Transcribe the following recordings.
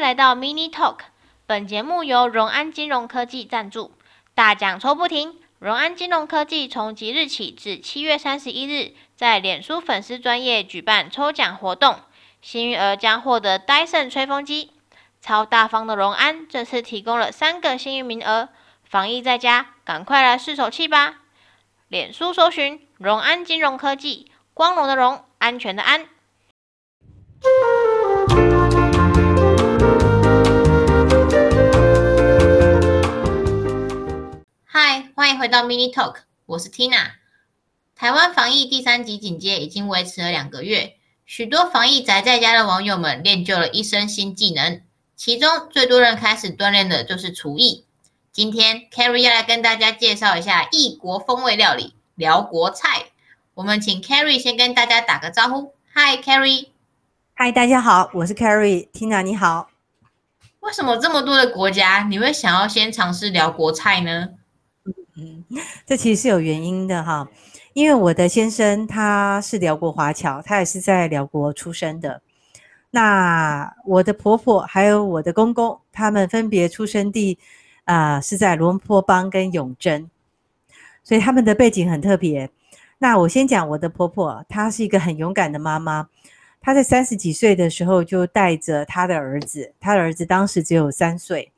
来到 Mini Talk。本节目由荣安金融科技赞助，大奖抽不停。荣安金融科技从即日起至七月三十一日，在脸书粉丝专业举办抽奖活动，幸运儿将获得 Dyson 吹风机。超大方的荣安这次提供了三个幸运名额，防疫在家，赶快来试手气吧！脸书搜寻荣安金融科技，光荣的荣，安全的安。嗨，欢迎回到 Mini Talk，我是 Tina。台湾防疫第三级警戒已经维持了两个月，许多防疫宅在家的网友们练就了一身新技能，其中最多人开始锻炼的就是厨艺。今天 Carrie 要来跟大家介绍一下异国风味料理——辽国菜。我们请 Carrie 先跟大家打个招呼。Hi Carrie。嗨，大家好，我是 Carrie，Tina 你好。为什么这么多的国家你会想要先尝试辽国菜呢？嗯，这其实是有原因的哈，因为我的先生他是寮国华侨，他也是在寮国出生的。那我的婆婆还有我的公公，他们分别出生地啊、是在罗坡邦跟永贞，所以他们的背景很特别。那我先讲我的婆婆，她是一个很勇敢的妈妈。她在三十几岁的时候就带着她的儿子，她的儿子当时只有三岁，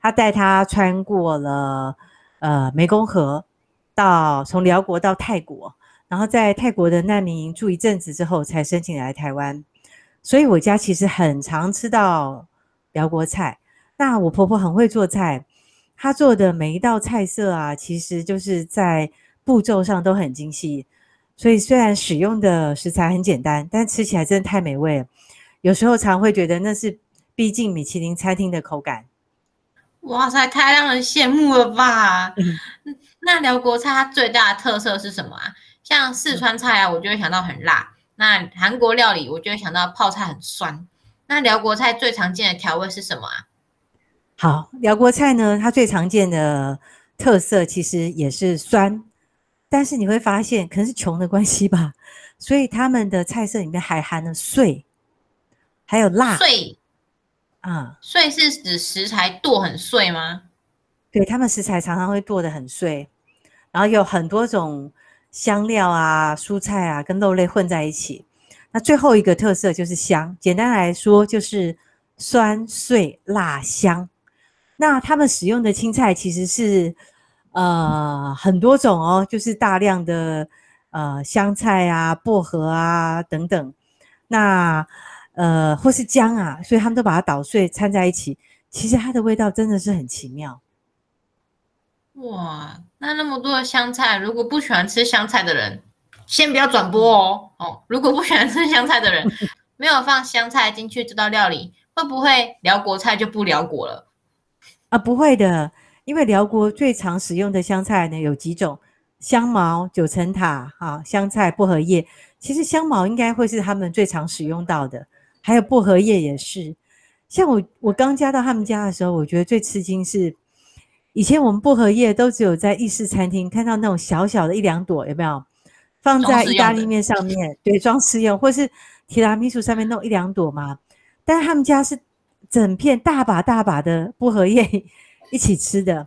她带他穿过了呃湄公河，到从辽国到泰国，然后在泰国的难民营住一阵子之后，才申请来台湾。所以我家其实很常吃到辽国菜。那我婆婆很会做菜，她做的每一道菜色啊，其实就是在步骤上都很精细。所以虽然使用的食材很简单，但吃起来真的太美味了。有时候常会觉得那是逼近米其林餐厅的口感。哇塞，太让人羡慕了吧！那辽国菜它最大的特色是什么啊？像四川菜啊，我就会想到很辣；那韩国料理，我就会想到泡菜很酸。那辽国菜最常见的调味是什么啊？好，辽国菜呢，它最常见的特色其实也是酸。但是你会发现，可能是穷的关系吧，所以他们的菜色里面还含了碎，还有辣。碎啊，碎是指食材剁很碎吗？对，他们食材常常会剁得很碎，然后有很多种香料啊、蔬菜啊跟肉类混在一起。那最后一个特色就是香，简单来说就是酸碎辣香。那他们使用的青菜其实是。呃，很多种哦，就是大量的呃香菜啊、薄荷啊等等，那呃或是姜啊，所以他们都把它捣碎掺在一起，其实它的味道真的是很奇妙。哇，那那么多的香菜，如果不喜欢吃香菜的人，先不要转播哦。哦，如果不喜欢吃香菜的人，没有放香菜进去这道料理，会不会辽国菜就不辽国了？啊，不会的。因为辽国最常使用的香菜呢，有几种，香茅、九层塔、啊香菜、薄荷叶。其实香茅应该会是他们最常使用到的，还有薄荷叶也是。像我我刚加到他们家的时候，我觉得最吃惊是，以前我们薄荷叶都只有在意式餐厅看到那种小小的一两朵，有没有？放在意大利面上面，对，装饰用，或是提拉米苏上面弄一两朵嘛。但是他们家是整片大把大把的薄荷叶。一起吃的，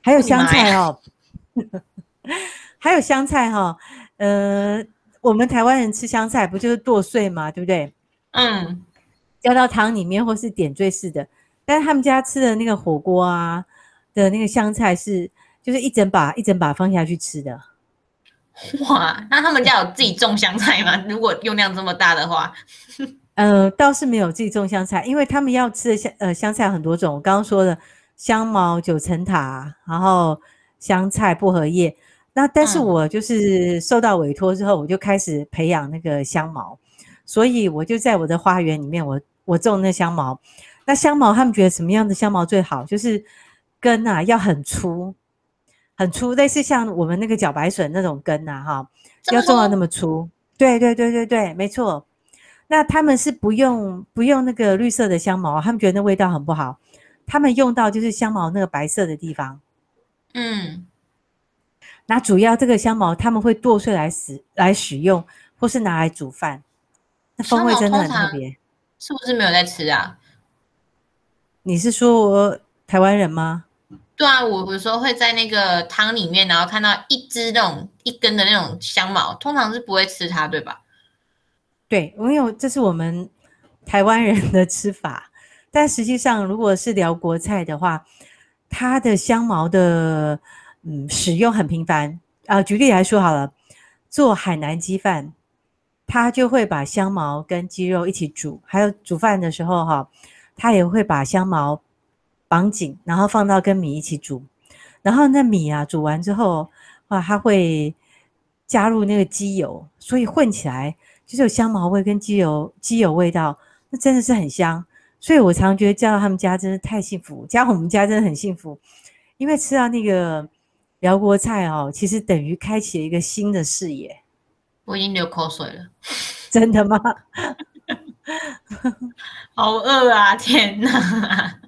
还有香菜哦，还有香菜哈、哦，呃，我们台湾人吃香菜不就是剁碎嘛，对不对？嗯，浇到汤里面或是点缀式的，但是他们家吃的那个火锅啊的那个香菜是，就是一整把一整把放下去吃的。哇，那他们家有自己种香菜吗？如果用量这么大的话，呃，倒是没有自己种香菜，因为他们要吃的香呃香菜很多种，我刚刚说的。香茅、九层塔，然后香菜、薄荷叶。那但是我就是受到委托之后，我就开始培养那个香茅，所以我就在我的花园里面我，我我种那香茅。那香茅他们觉得什么样的香茅最好？就是根啊要很粗，很粗，类似像我们那个茭白笋那种根啊，哈，要种到那么粗。对对对对对，没错。那他们是不用不用那个绿色的香茅，他们觉得那味道很不好。他们用到就是香茅那个白色的地方，嗯，那主要这个香茅他们会剁碎来使来使用，或是拿来煮饭，那风味真的很特别。是不是没有在吃啊？你是说台湾人吗？对啊，我有时候会在那个汤里面，然后看到一只那种一根的那种香茅，通常是不会吃它，对吧？对，因为这是我们台湾人的吃法，但实际上如果是聊国菜的话，它的香茅的嗯使用很频繁啊。举例来说好了，做海南鸡饭，他就会把香茅跟鸡肉一起煮，还有煮饭的时候哈，他也会把香茅。绑紧，然后放到跟米一起煮，然后那米啊煮完之后，啊，它会加入那个鸡油，所以混起来就是有香茅味跟鸡油鸡油味道，那真的是很香。所以我常觉得嫁到他们家真的太幸福，嫁到我们家真的很幸福，因为吃到那个辽国菜哦，其实等于开启了一个新的视野。我已经流口水了，真的吗？好饿啊！天哪！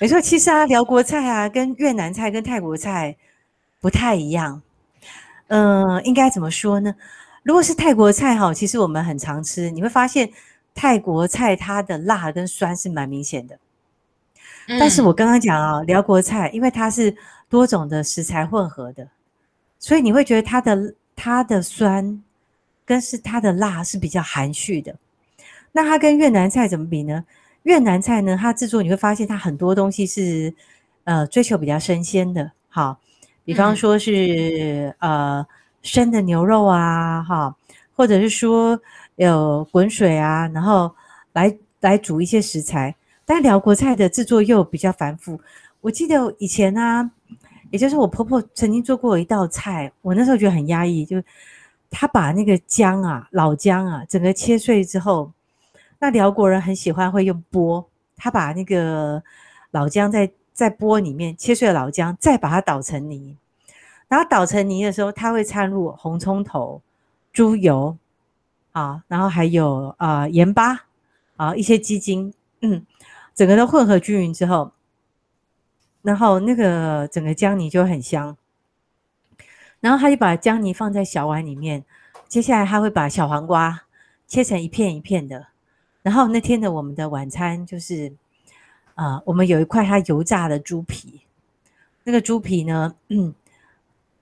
没错，其实啊，辽国菜啊，跟越南菜、跟泰国菜不太一样。嗯、呃，应该怎么说呢？如果是泰国菜哈，其实我们很常吃，你会发现泰国菜它的辣跟酸是蛮明显的。嗯、但是我刚刚讲啊，辽国菜因为它是多种的食材混合的，所以你会觉得它的它的酸跟是它的辣是比较含蓄的。那它跟越南菜怎么比呢？越南菜呢，它制作你会发现它很多东西是，呃，追求比较生鲜的，好，比方说是、嗯、呃生的牛肉啊，哈，或者是说有滚水啊，然后来来煮一些食材。但辽国菜的制作又比较繁复。我记得以前呢、啊，也就是我婆婆曾经做过一道菜，我那时候觉得很压抑，就她把那个姜啊，老姜啊，整个切碎之后。那辽国人很喜欢会用钵，他把那个老姜在在钵里面切碎了老姜，再把它捣成泥，然后捣成泥的时候，他会掺入红葱头、猪油啊，然后还有啊盐巴啊一些鸡精，嗯，整个都混合均匀之后，然后那个整个姜泥就很香，然后他就把姜泥放在小碗里面，接下来他会把小黄瓜切成一片一片的。然后那天的我们的晚餐就是，啊、呃，我们有一块他油炸的猪皮，那个猪皮呢，嗯，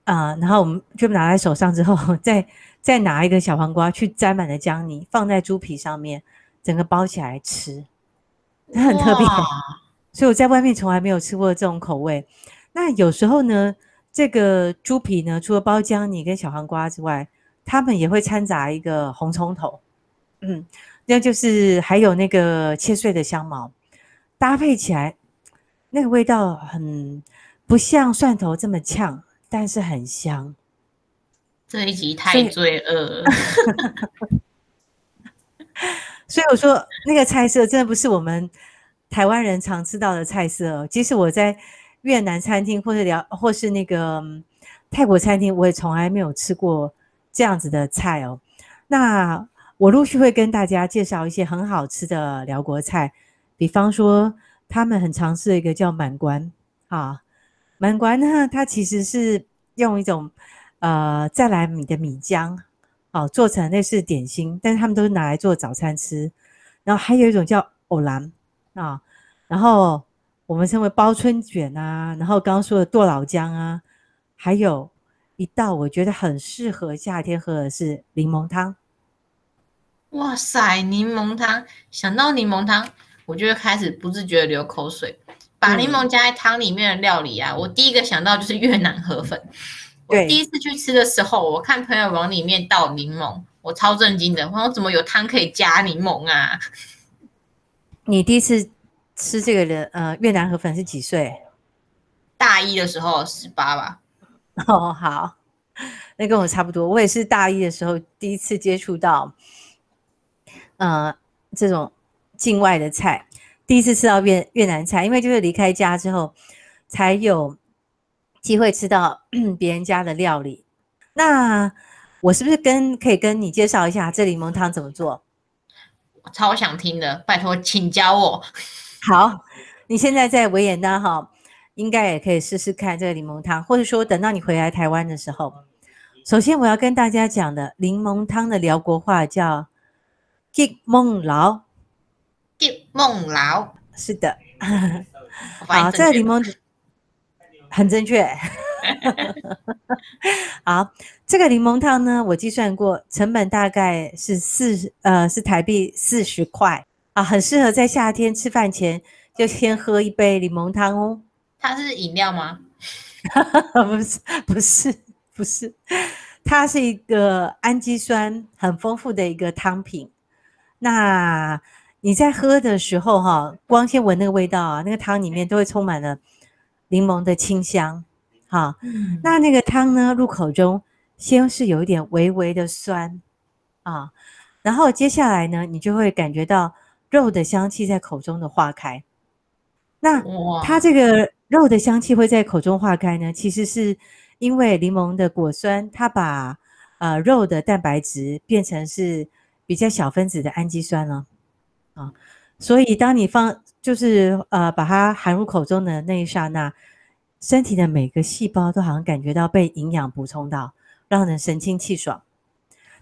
啊、呃，然后我们就拿在手上之后，再再拿一个小黄瓜去沾满了姜泥，放在猪皮上面，整个包起来吃，它很特别，哇所以我在外面从来没有吃过这种口味。那有时候呢，这个猪皮呢，除了包姜泥跟小黄瓜之外，他们也会掺杂一个红葱头，嗯。那就是还有那个切碎的香茅，搭配起来，那个味道很不像蒜头这么呛，但是很香。这一集太罪恶了。所以我说那个菜色真的不是我们台湾人常吃到的菜色哦。即使我在越南餐厅或者聊，或是那个泰国餐厅，我也从来没有吃过这样子的菜哦。那。我陆续会跟大家介绍一些很好吃的辽国菜，比方说他们很常吃的一个叫满关啊，满关呢，它其实是用一种呃再来米的米浆啊做成类似点心，但是他们都是拿来做早餐吃。然后还有一种叫藕兰啊，然后我们称为包春卷啊，然后刚刚说的剁老姜啊，还有一道我觉得很适合夏天喝的是柠檬汤。哇塞，柠檬汤！想到柠檬汤，我就会开始不自觉的流口水。把柠檬加在汤里面的料理啊，嗯、我第一个想到就是越南河粉。我第一次去吃的时候，我看朋友往里面倒柠檬，我超震惊的。我说怎么有汤可以加柠檬啊？你第一次吃这个的呃越南河粉是几岁？大一的时候，十八吧。哦，好，那跟我差不多。我也是大一的时候第一次接触到。呃，这种境外的菜，第一次吃到越越南菜，因为就是离开家之后，才有机会吃到 别人家的料理。那我是不是跟可以跟你介绍一下这柠檬汤怎么做？我超想听的，拜托，请教我。好，你现在在维也纳哈，应该也可以试试看这个柠檬汤，或者说等到你回来台湾的时候，首先我要跟大家讲的柠檬汤的辽国话叫。吉梦老，吉梦老，是的。好，这个柠檬很正确。好，这个柠檬汤呢，我计算过，成本大概是四呃是台币四十块啊，很适合在夏天吃饭前就先喝一杯柠檬汤哦。它是饮料吗？不是，不是，不是，它是一个氨基酸很丰富的一个汤品。那你在喝的时候哈，光先闻那个味道啊，那个汤里面都会充满了柠檬的清香。好，那那个汤呢，入口中先是有一点微微的酸啊，然后接下来呢，你就会感觉到肉的香气在口中的化开。那它这个肉的香气会在口中化开呢，其实是因为柠檬的果酸，它把呃肉的蛋白质变成是比较小分子的氨基酸了啊，所以当你放就是呃把它含入口中的那一刹那，身体的每个细胞都好像感觉到被营养补充到，让人神清气爽。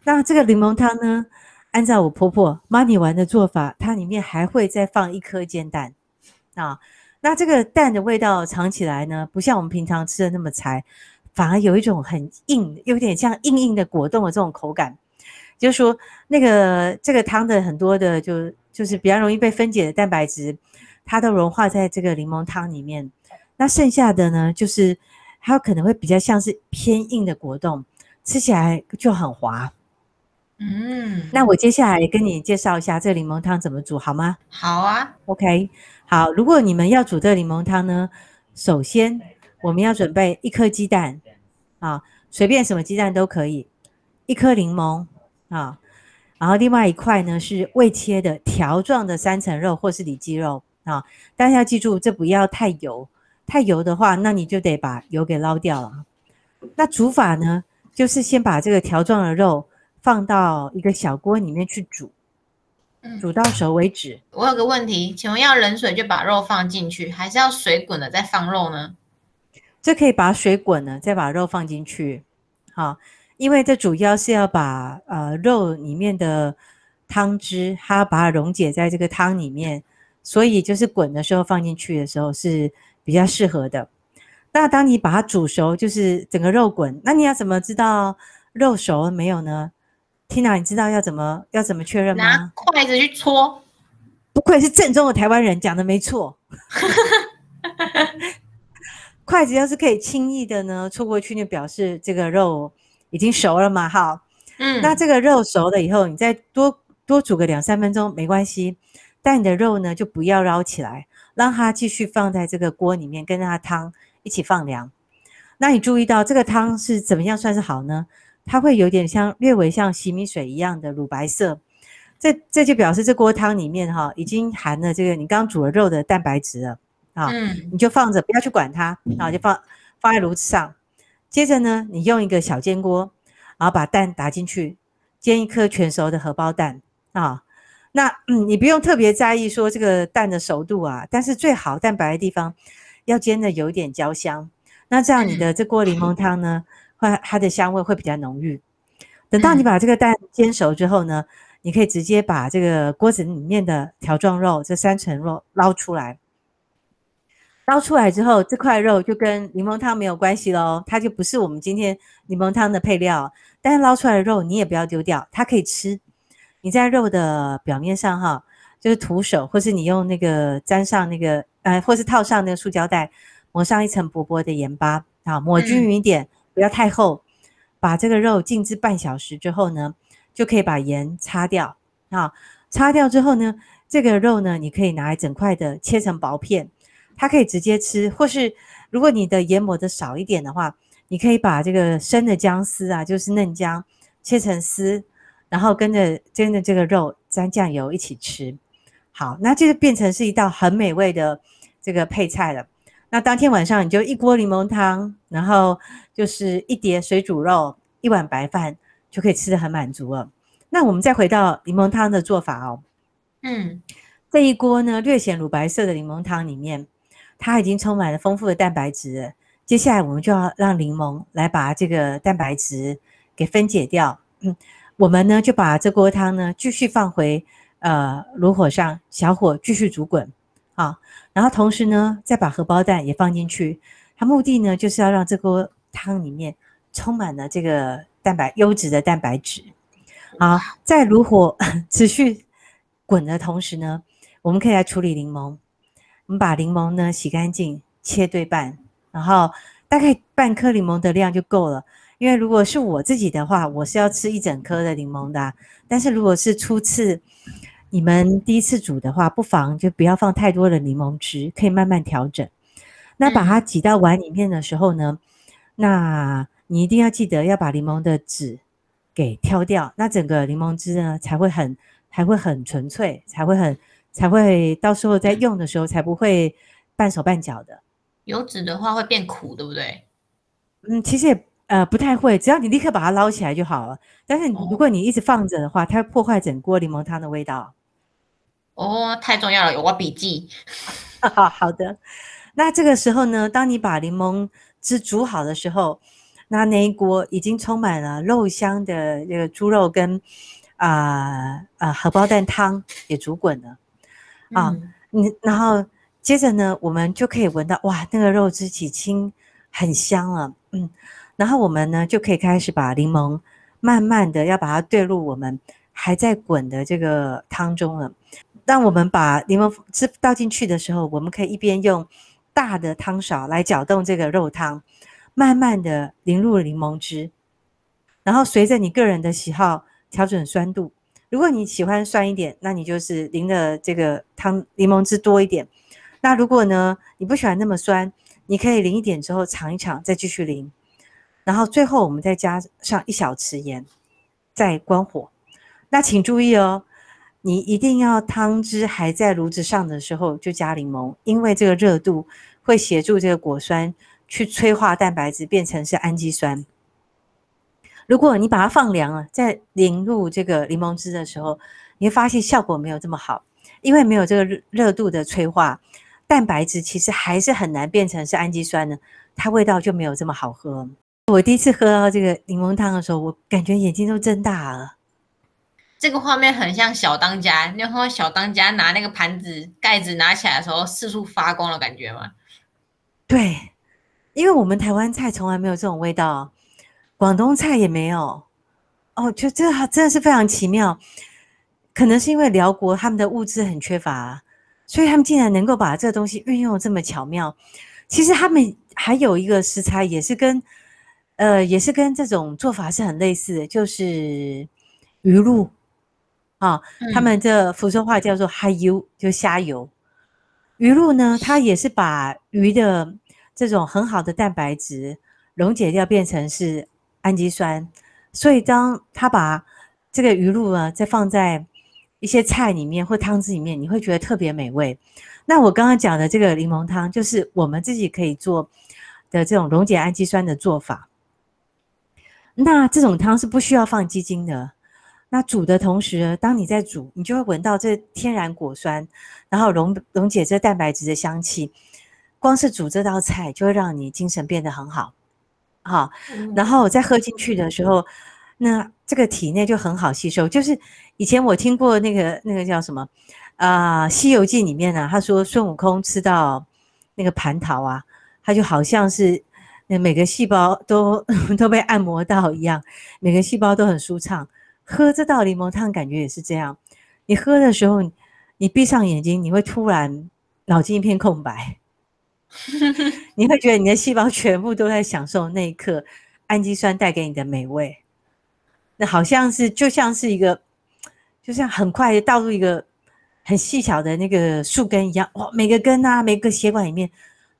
那这个柠檬汤呢，按照我婆婆妈咪玩的做法，它里面还会再放一颗煎蛋。啊，那这个蛋的味道尝起来呢，不像我们平常吃的那么柴，反而有一种很硬，有点像硬硬的果冻的这种口感。就是说，那个这个汤的很多的就就是比较容易被分解的蛋白质，它都融化在这个柠檬汤里面。那剩下的呢，就是它可能会比较像是偏硬的果冻，吃起来就很滑。嗯，那我接下来跟你介绍一下这柠檬汤怎么煮好吗？好啊，OK。好，如果你们要煮这柠檬汤呢，首先我们要准备一颗鸡蛋啊，随便什么鸡蛋都可以，一颗柠檬啊，然后另外一块呢是未切的条状的三层肉或是里脊肉啊，大家要记住这不要太油，太油的话，那你就得把油给捞掉了。那煮法呢，就是先把这个条状的肉放到一个小锅里面去煮。煮到熟为止。我有个问题，请问要冷水就把肉放进去，还是要水滚了再放肉呢？这可以把水滚了再把肉放进去。好，因为这主要是要把呃肉里面的汤汁，它把它溶解在这个汤里面，所以就是滚的时候放进去的时候是比较适合的。那当你把它煮熟，就是整个肉滚，那你要怎么知道肉熟了没有呢？Tina，你知道要怎么要怎么确认吗？拿筷子去戳。不愧是正宗的台湾人，讲的没错。筷子要是可以轻易的呢戳过去，就表示这个肉已经熟了嘛。好，嗯，那这个肉熟了以后，你再多多煮个两三分钟没关系。但你的肉呢，就不要捞起来，让它继续放在这个锅里面，跟它汤一起放凉。那你注意到这个汤是怎么样算是好呢？它会有点像略微像洗米水一样的乳白色，这这就表示这锅汤里面哈已经含了这个你刚煮了肉的蛋白质了啊，嗯，你就放着不要去管它啊，就放放在炉子上。接着呢，你用一个小煎锅，然后把蛋打进去，煎一颗全熟的荷包蛋啊。那嗯，你不用特别在意说这个蛋的熟度啊，但是最好蛋白的地方要煎的有一点焦香，那这样你的这锅柠檬汤呢，会它的香味会比较浓郁。等到你把这个蛋煎熟之后呢，你可以直接把这个锅子里面的条状肉这三层肉捞出来。捞出来之后，这块肉就跟柠檬汤没有关系喽，它就不是我们今天柠檬汤的配料。但是捞出来的肉你也不要丢掉，它可以吃。你在肉的表面上哈，就是徒手，或是你用那个沾上那个呃，或是套上那个塑胶袋，抹上一层薄薄的盐巴啊，抹均匀一点。嗯不要太厚，把这个肉静置半小时之后呢，就可以把盐擦掉啊。擦掉之后呢，这个肉呢，你可以拿来整块的切成薄片，它可以直接吃，或是如果你的盐抹的少一点的话，你可以把这个生的姜丝啊，就是嫩姜，切成丝，然后跟着跟着这个肉沾酱油一起吃。好，那这就变成是一道很美味的这个配菜了。那当天晚上你就一锅柠檬汤，然后就是一碟水煮肉，一碗白饭，就可以吃得很满足了。那我们再回到柠檬汤的做法哦。嗯，这一锅呢略显乳白色的柠檬汤里面，它已经充满了丰富的蛋白质了。接下来我们就要让柠檬来把这个蛋白质给分解掉。嗯，我们呢就把这锅汤呢继续放回呃炉火上，小火继续煮滚。好，然后同时呢，再把荷包蛋也放进去，它目的呢就是要让这锅汤里面充满了这个蛋白优质的蛋白质。好，在炉火持续滚的同时呢，我们可以来处理柠檬。我们把柠檬呢洗干净，切对半，然后大概半颗柠檬的量就够了。因为如果是我自己的话，我是要吃一整颗的柠檬的。但是如果是初次你们第一次煮的话，不妨就不要放太多的柠檬汁，可以慢慢调整。那把它挤到碗里面的时候呢，那你一定要记得要把柠檬的籽给挑掉，那整个柠檬汁呢才会很才会很纯粹，才会很才会到时候在用的时候才不会半手半脚的。有籽的话会变苦，对不对？嗯，其实也。呃，不太会，只要你立刻把它捞起来就好了。但是如果你一直放着的话，它会破坏整锅柠檬汤的味道。哦，太重要了，有我笔记。好的，那这个时候呢，当你把柠檬汁煮好的时候，那那一锅已经充满了肉香的这个猪肉跟啊啊、呃呃、荷包蛋汤也煮滚了啊。你、嗯、然后接着呢，我们就可以闻到哇，那个肉汁起清，很香了，嗯。然后我们呢就可以开始把柠檬慢慢的要把它兑入我们还在滚的这个汤中了。当我们把柠檬汁倒进去的时候，我们可以一边用大的汤勺来搅动这个肉汤，慢慢的淋入柠檬汁。然后随着你个人的喜好调整酸度，如果你喜欢酸一点，那你就是淋的这个汤柠檬汁多一点。那如果呢你不喜欢那么酸，你可以淋一点之后尝一尝，再继续淋。然后最后我们再加上一小匙盐，再关火。那请注意哦，你一定要汤汁还在炉子上的时候就加柠檬，因为这个热度会协助这个果酸去催化蛋白质变成是氨基酸。如果你把它放凉了，再淋入这个柠檬汁的时候，你会发现效果没有这么好，因为没有这个热度的催化，蛋白质其实还是很难变成是氨基酸呢，它味道就没有这么好喝。我第一次喝到这个柠檬汤的时候，我感觉眼睛都睁大了。这个画面很像小当家，你有看到小当家拿那个盘子盖子拿起来的时候四处发光的感觉吗？对，因为我们台湾菜从来没有这种味道，广东菜也没有。哦，就这真的是非常奇妙。可能是因为辽国他们的物资很缺乏，所以他们竟然能够把这个东西运用这么巧妙。其实他们还有一个食材也是跟。呃，也是跟这种做法是很类似的，就是鱼露啊，他们这福州话叫做嗨油，就虾油。鱼露呢，它也是把鱼的这种很好的蛋白质溶解掉，变成是氨基酸。所以，当他把这个鱼露呢，再放在一些菜里面或汤汁里面，你会觉得特别美味。那我刚刚讲的这个柠檬汤，就是我们自己可以做的这种溶解氨基酸的做法。那这种汤是不需要放鸡精的。那煮的同时，当你在煮，你就会闻到这天然果酸，然后溶溶解这蛋白质的香气。光是煮这道菜，就会让你精神变得很好，好。然后再喝进去的时候，那这个体内就很好吸收。就是以前我听过那个那个叫什么啊，呃《西游记》里面呢，他说孙悟空吃到那个蟠桃啊，他就好像是。每个细胞都 都被按摩到一样，每个细胞都很舒畅。喝这道柠檬汤感觉也是这样。你喝的时候，你闭上眼睛，你会突然脑筋一片空白，你会觉得你的细胞全部都在享受那一刻氨基酸带给你的美味。那好像是就像是一个，就像很快倒入一个很细小的那个树根一样，哇，每个根啊，每个血管里面。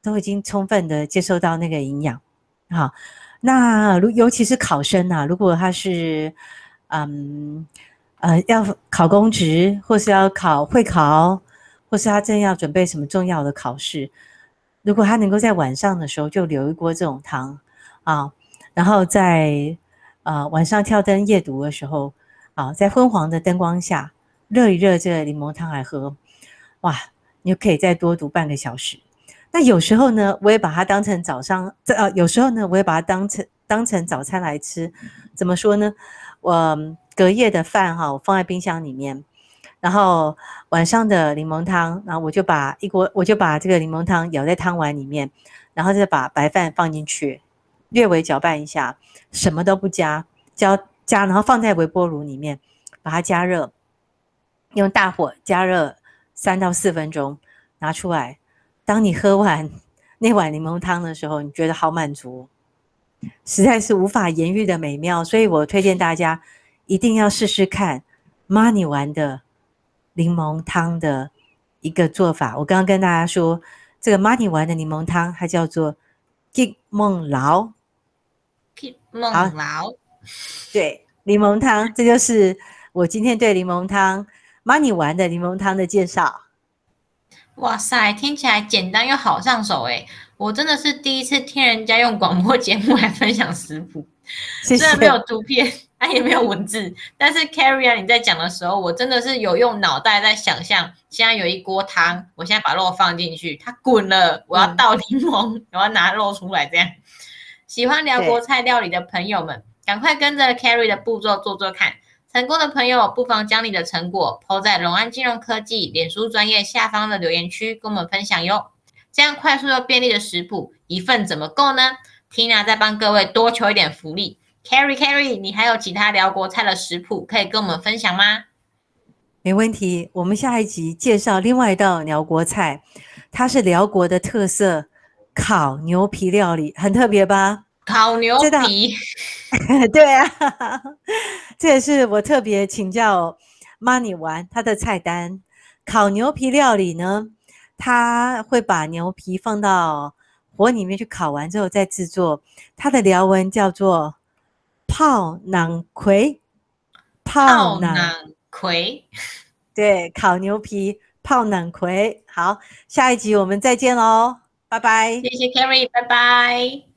都已经充分的接受到那个营养，好，那如尤其是考生、啊，如果他是，嗯，呃，要考公职，或是要考会考，或是他正要准备什么重要的考试，如果他能够在晚上的时候就留一锅这种汤啊，然后在呃晚上跳灯夜读的时候啊，在昏黄的灯光下热一热这个柠檬汤来喝，哇，你就可以再多读半个小时。那有时候呢，我也把它当成早上，这呃，有时候呢，我也把它当成当成早餐来吃。怎么说呢？我隔夜的饭哈，我放在冰箱里面，然后晚上的柠檬汤，然后我就把一锅，我就把这个柠檬汤舀在汤碗里面，然后再把白饭放进去，略微搅拌一下，什么都不加，加加，然后放在微波炉里面，把它加热，用大火加热三到四分钟，拿出来。当你喝完 那碗柠檬汤的时候，你觉得好满足，实在是无法言喻的美妙，所以我推荐大家一定要试试看妈尼丸的柠檬汤的一个做法。我刚刚跟大家说，这个妈尼丸的柠檬汤它叫做吉梦劳，吉梦劳，对，柠檬汤，这就是我今天对柠檬汤妈尼丸的柠檬汤的介绍。哇塞，听起来简单又好上手诶！我真的是第一次听人家用广播节目来分享食谱，谢谢。虽然没有图片，它 也没有文字，但是 Carrie 啊，你在讲的时候，我真的是有用脑袋在想象，现在有一锅汤，我现在把肉放进去，它滚了，我要倒柠檬，嗯、我要拿肉出来，这样。喜欢辽国菜料理的朋友们，赶快跟着 Carrie 的步骤做做看。成功的朋友，不妨将你的成果抛在荣安金融科技脸书专业下方的留言区，跟我们分享哟。这样快速又便利的食谱，一份怎么够呢？Tina 再帮各位多求一点福利。Carrie Carrie，你还有其他辽国菜的食谱可以跟我们分享吗？没问题，我们下一集介绍另外一道辽国菜，它是辽国的特色烤牛皮料理，很特别吧？烤牛皮，对啊，这也是我特别请教妈咪玩他的菜单。烤牛皮料理呢，他会把牛皮放到火里面去烤完之后再制作。它的寮文叫做泡囊葵，泡囊葵，对，烤牛皮泡囊葵。好，下一集我们再见喽，拜拜。谢谢 Carrie，拜拜。